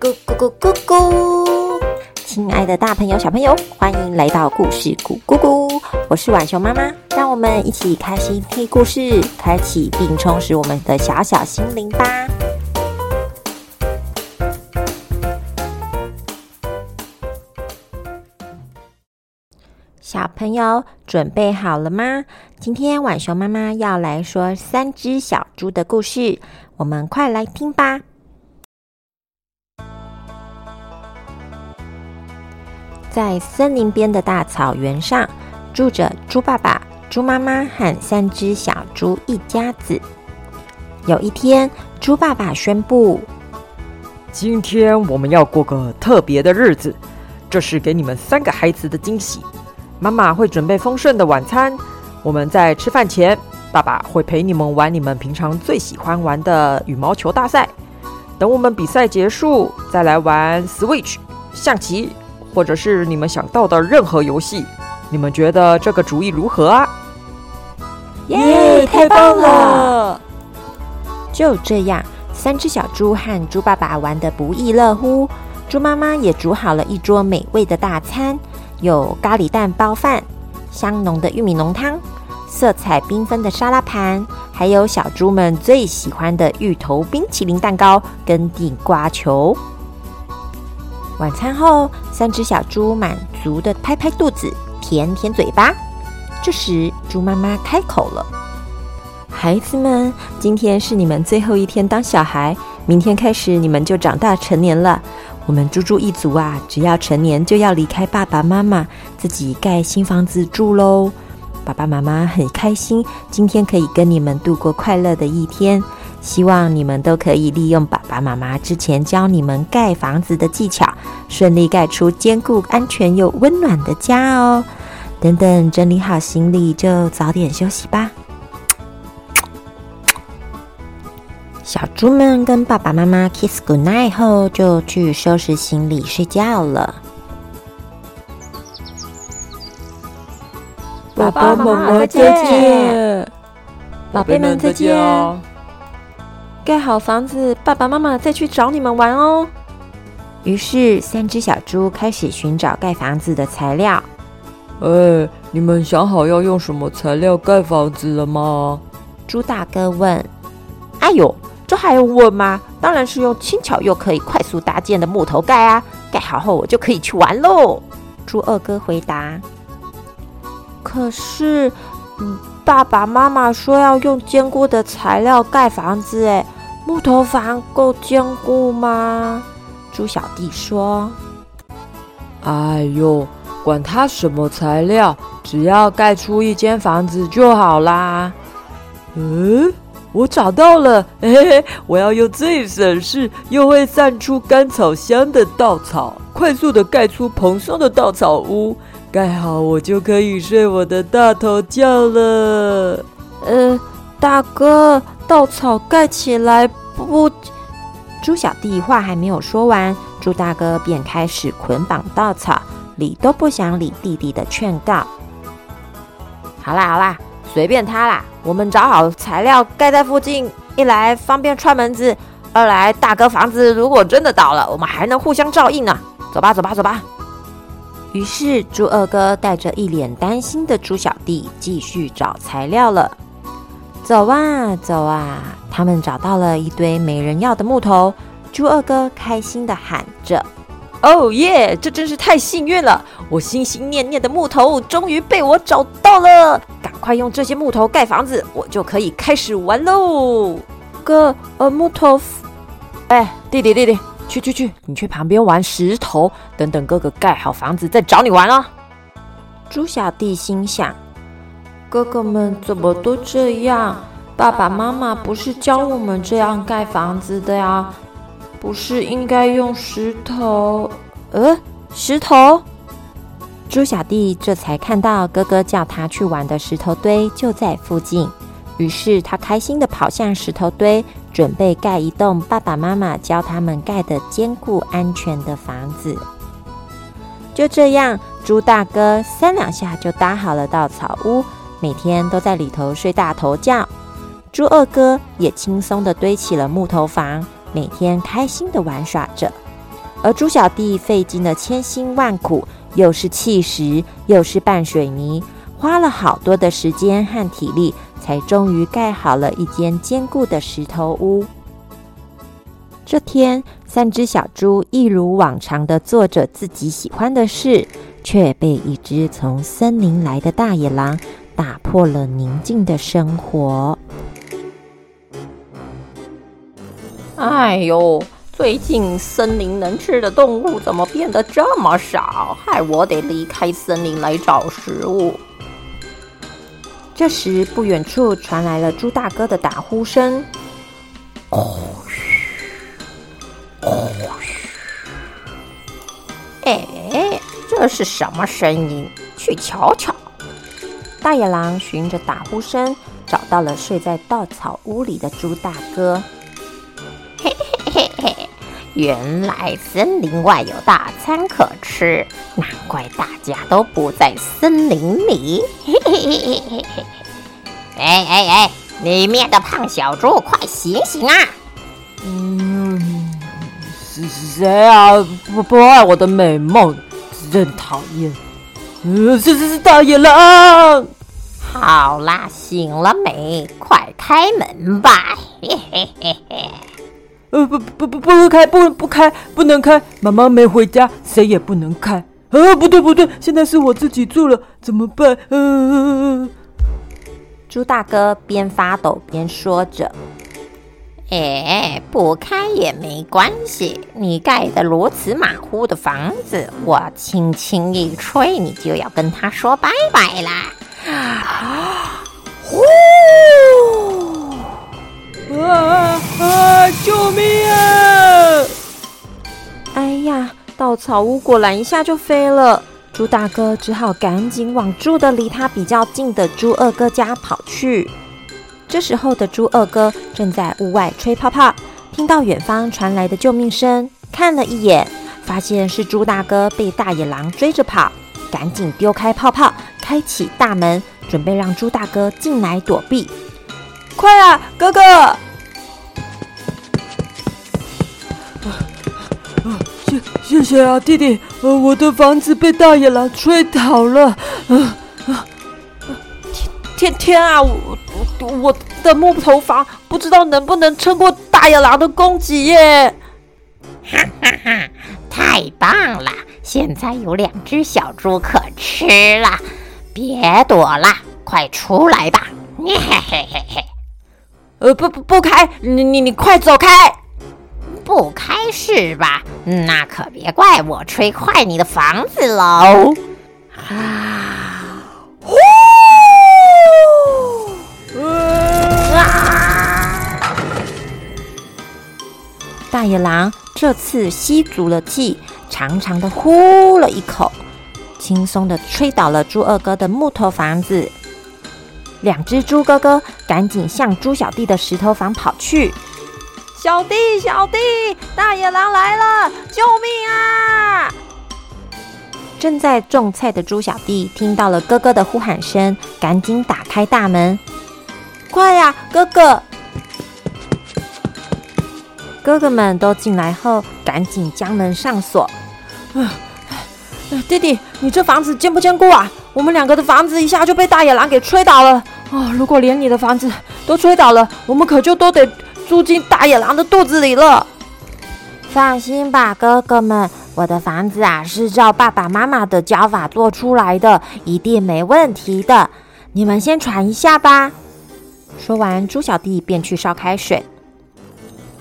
咕咕咕咕咕！亲爱的大朋友、小朋友，欢迎来到故事咕咕咕！我是晚熊妈妈，让我们一起开心听故事，开启并充实我们的小小心灵吧。小朋友准备好了吗？今天晚熊妈妈要来说三只小猪的故事，我们快来听吧。在森林边的大草原上，住着猪爸爸、猪妈妈和三只小猪一家子。有一天，猪爸爸宣布：“今天我们要过个特别的日子，这是给你们三个孩子的惊喜。”妈妈会准备丰盛的晚餐。我们在吃饭前，爸爸会陪你们玩你们平常最喜欢玩的羽毛球大赛。等我们比赛结束，再来玩 Switch、象棋，或者是你们想到的任何游戏。你们觉得这个主意如何啊？耶！太棒了！就这样，三只小猪和猪爸爸玩得不亦乐乎。猪妈妈也煮好了一桌美味的大餐。有咖喱蛋包饭、香浓的玉米浓汤、色彩缤纷的沙拉盘，还有小猪们最喜欢的芋头冰淇淋蛋糕跟地瓜球。晚餐后，三只小猪满足的拍拍肚子，舔舔嘴巴。这时，猪妈妈开口了：“孩子们，今天是你们最后一天当小孩，明天开始你们就长大成年了。”我们猪猪一族啊，只要成年就要离开爸爸妈妈，自己盖新房子住喽。爸爸妈妈很开心，今天可以跟你们度过快乐的一天。希望你们都可以利用爸爸妈妈之前教你们盖房子的技巧，顺利盖出坚固、安全又温暖的家哦。等等，整理好行李就早点休息吧。小猪们跟爸爸妈妈 kiss good night 后，就去收拾行李睡觉了。爸爸妈妈再见，宝贝们再见。盖好房子，爸爸妈妈再去找你们玩哦。于是，三只小猪开始寻找盖房子的材料。哎，你们想好要用什么材料盖房子了吗？猪大哥问。哎呦！这还用问吗？当然是用轻巧又可以快速搭建的木头盖啊！盖好后我就可以去玩喽。猪二哥回答。可是，嗯，爸爸妈妈说要用坚固的材料盖房子，哎，木头房够坚固吗？猪小弟说。哎呦，管它什么材料，只要盖出一间房子就好啦。嗯。我找到了，嘿嘿，我要用最省事又会散出甘草香的稻草，快速的盖出蓬松的稻草屋。盖好，我就可以睡我的大头觉了。呃，大哥，稻草盖起来不？猪小弟话还没有说完，猪大哥便开始捆绑稻草，理都不想理弟弟的劝告。好啦好啦。随便他啦，我们找好材料盖在附近，一来方便串门子，二来大哥房子如果真的倒了，我们还能互相照应呢。走吧，走吧，走吧。于是猪二哥带着一脸担心的猪小弟继续找材料了。走啊走啊，他们找到了一堆没人要的木头，猪二哥开心的喊着：“哦耶！这真是太幸运了！我心心念念的木头终于被我找到了。”赶快用这些木头盖房子，我就可以开始玩喽！哥，呃，木头，哎，弟弟弟弟，去去去，你去旁边玩石头，等等哥哥盖好房子再找你玩啊！猪小弟心想：哥哥们怎么都这样？爸爸妈妈不是教我们这样盖房子的呀？不是应该用石头？呃，石头？猪小弟这才看到哥哥叫他去玩的石头堆就在附近，于是他开心的跑向石头堆，准备盖一栋爸爸妈妈教他们盖的坚固安全的房子。就这样，猪大哥三两下就搭好了稻草屋，每天都在里头睡大头觉。猪二哥也轻松的堆起了木头房，每天开心的玩耍着。而猪小弟费尽了千辛万苦，又是砌石，又是拌水泥，花了好多的时间和体力，才终于盖好了一间坚固的石头屋。这天，三只小猪一如往常的做着自己喜欢的事，却被一只从森林来的大野狼打破了宁静的生活。哎呦！最近森林能吃的动物怎么变得这么少？害我得离开森林来找食物。这时，不远处传来了猪大哥的打呼声：“哦嘘，哦嘘。”哎，这是什么声音？去瞧瞧。大野狼循着打呼声找到了睡在稻草屋里的猪大哥。嘿嘿嘿嘿。原来森林外有大餐可吃，难怪大家都不在森林里。嘿嘿嘿嘿嘿嘿！哎哎哎，里面的胖小猪，快醒醒啊！嗯，是谁啊？不不爱我的美梦，真讨厌！嗯，是是是大野狼。好啦，醒了没？快开门吧！嘿嘿嘿嘿。呃不不不不开不不开不能开，妈妈没回家，谁也不能开。呃不对不对，现在是我自己住了，怎么办？呃，猪大哥边发抖边说着：“哎，不开也没关系，你盖的如此马虎的房子，我轻轻一吹，你就要跟他说拜拜啦！”啊，呼！啊啊！救命啊！哎呀，稻草屋果然一下就飞了。猪大哥只好赶紧往住的离他比较近的猪二哥家跑去。这时候的猪二哥正在屋外吹泡泡，听到远方传来的救命声，看了一眼，发现是猪大哥被大野狼追着跑，赶紧丢开泡泡，开启大门，准备让猪大哥进来躲避。快啊，哥哥！谢谢谢啊，弟弟。呃，我的房子被大野狼吹倒了。啊啊！天天天啊！我我我的木头房不知道能不能撑过大野狼的攻击耶！哈哈哈！太棒了，现在有两只小猪可吃了。别躲了，快出来吧！嘿嘿嘿嘿。呃，不不不开！你你你快走开！不开是吧？那可别怪我吹坏你的房子喽！啊！大野狼这次吸足了气，长长的呼了一口，轻松的吹倒了猪二哥的木头房子。两只猪哥哥赶紧向猪小弟的石头房跑去。小弟，小弟，大野狼来了！救命啊！正在种菜的猪小弟听到了哥哥的呼喊声，赶紧打开大门。快呀，哥哥！哥哥们都进来后，赶紧将门上锁。弟弟，你这房子坚不坚固啊？我们两个的房子一下就被大野狼给吹倒了啊！如果连你的房子都吹倒了，我们可就都得住进大野狼的肚子里了。放心吧，哥哥们，我的房子啊是照爸爸妈妈的教法做出来的，一定没问题的。你们先喘一下吧。说完，猪小弟便去烧开水。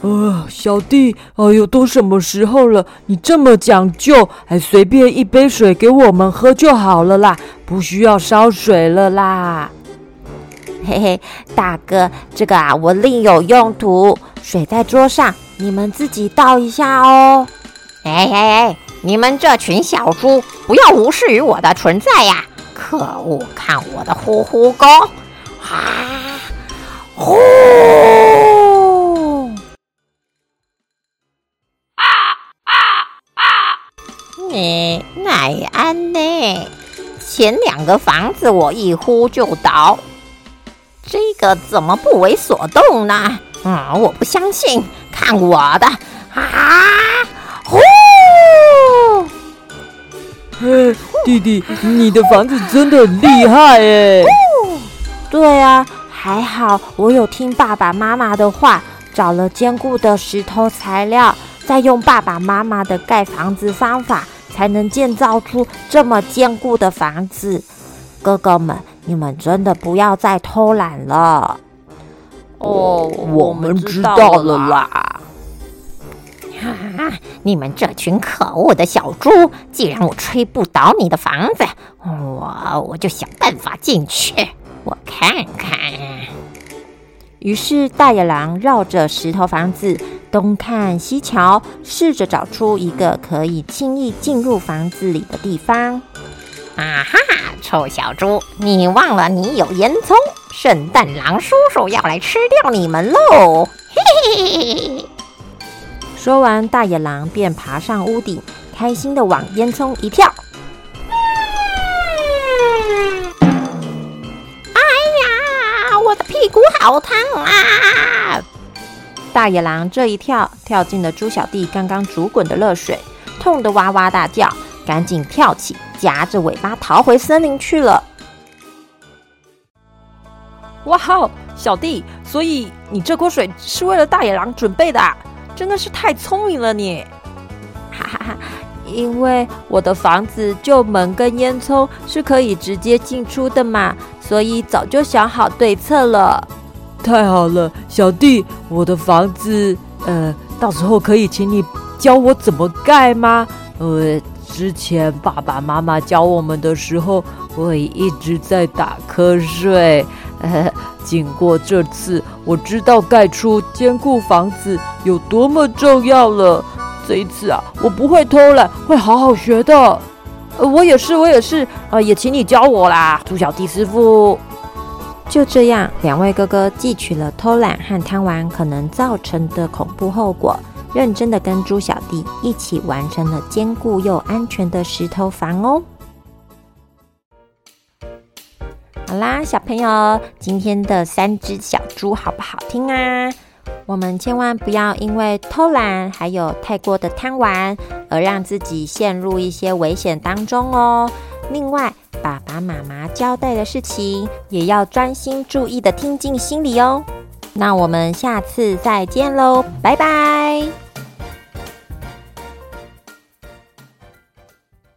呃，小弟，哎呦，都什么时候了，你这么讲究，还随便一杯水给我们喝就好了啦，不需要烧水了啦。嘿嘿，大哥，这个啊，我另有用途，水在桌上，你们自己倒一下哦。哎哎哎，你们这群小猪，不要无视于我的存在呀！可恶，看我的呼呼功，啊，呼！你奈安呢？前两个房子我一呼就倒，这个怎么不为所动呢？嗯，我不相信，看我的！啊，呼！嘿，弟弟，你的房子真的很厉害哎！对啊，还好我有听爸爸妈妈的话，找了坚固的石头材料，再用爸爸妈妈的盖房子方法，才能建造出这么坚固的房子。哥哥们，你们真的不要再偷懒了。哦，我们知道了啦。哈！你们这群可恶的小猪！既然我吹不倒你的房子，我我就想办法进去，我看看。于是大野狼绕着石头房子东看西瞧，试着找出一个可以轻易进入房子里的地方。啊哈！臭小猪，你忘了你有烟囱？圣诞狼叔叔要来吃掉你们喽！嘿嘿嘿嘿嘿！说完，大野狼便爬上屋顶，开心的往烟囱一跳。烫啊！大野狼这一跳，跳进了猪小弟刚刚煮滚的热水，痛得哇哇大叫，赶紧跳起，夹着尾巴逃回森林去了。哇哦，小弟，所以你这锅水是为了大野狼准备的？真的是太聪明了，你！哈哈哈，因为我的房子就门跟烟囱是可以直接进出的嘛，所以早就想好对策了。太好了，小弟，我的房子，呃，到时候可以请你教我怎么盖吗？呃，之前爸爸妈妈教我们的时候，我也一直在打瞌睡。经过这次，我知道盖出坚固房子有多么重要了。这一次啊，我不会偷懒，会好好学的。呃，我也是，我也是。呃，也请你教我啦，猪小弟师傅。就这样，两位哥哥汲取了偷懒和贪玩可能造成的恐怖后果，认真的跟猪小弟一起完成了坚固又安全的石头房哦。好啦，小朋友，今天的三只小猪好不好听啊？我们千万不要因为偷懒还有太过的贪玩，而让自己陷入一些危险当中哦。另外，爸爸妈妈交代的事情，也要专心注意的听进心里哦。那我们下次再见喽，拜拜。